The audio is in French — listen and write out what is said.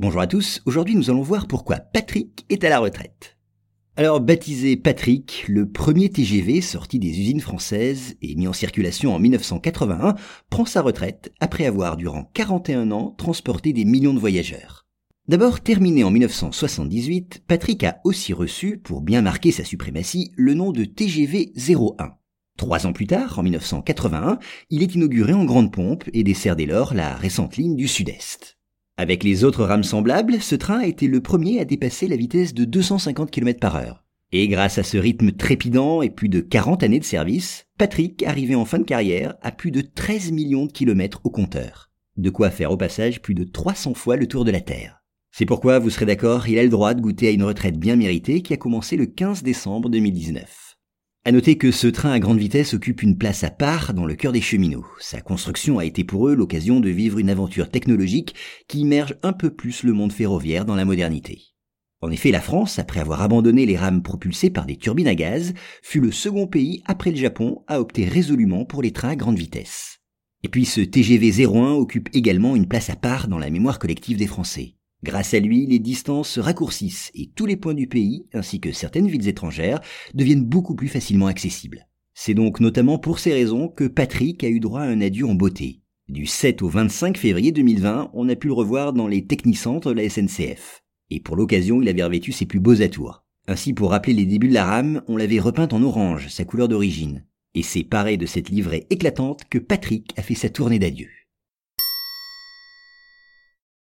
Bonjour à tous, aujourd'hui nous allons voir pourquoi Patrick est à la retraite. Alors baptisé Patrick, le premier TGV sorti des usines françaises et mis en circulation en 1981 prend sa retraite après avoir durant 41 ans transporté des millions de voyageurs. D'abord terminé en 1978, Patrick a aussi reçu, pour bien marquer sa suprématie, le nom de TGV 01. Trois ans plus tard, en 1981, il est inauguré en grande pompe et dessert dès lors la récente ligne du Sud-Est. Avec les autres rames semblables, ce train a été le premier à dépasser la vitesse de 250 km par heure. Et grâce à ce rythme trépidant et plus de 40 années de service, Patrick arrivait en fin de carrière à plus de 13 millions de kilomètres au compteur. De quoi faire au passage plus de 300 fois le tour de la Terre. C'est pourquoi, vous serez d'accord, il a le droit de goûter à une retraite bien méritée qui a commencé le 15 décembre 2019. À noter que ce train à grande vitesse occupe une place à part dans le cœur des cheminots. Sa construction a été pour eux l'occasion de vivre une aventure technologique qui immerge un peu plus le monde ferroviaire dans la modernité. En effet, la France, après avoir abandonné les rames propulsées par des turbines à gaz, fut le second pays après le Japon à opter résolument pour les trains à grande vitesse. Et puis ce TGV 01 occupe également une place à part dans la mémoire collective des Français. Grâce à lui, les distances se raccourcissent et tous les points du pays, ainsi que certaines villes étrangères, deviennent beaucoup plus facilement accessibles. C'est donc notamment pour ces raisons que Patrick a eu droit à un adieu en beauté. Du 7 au 25 février 2020, on a pu le revoir dans les technicentres de la SNCF. Et pour l'occasion, il avait revêtu ses plus beaux atours. Ainsi, pour rappeler les débuts de la rame, on l'avait repeinte en orange, sa couleur d'origine. Et c'est paré de cette livrée éclatante que Patrick a fait sa tournée d'adieu.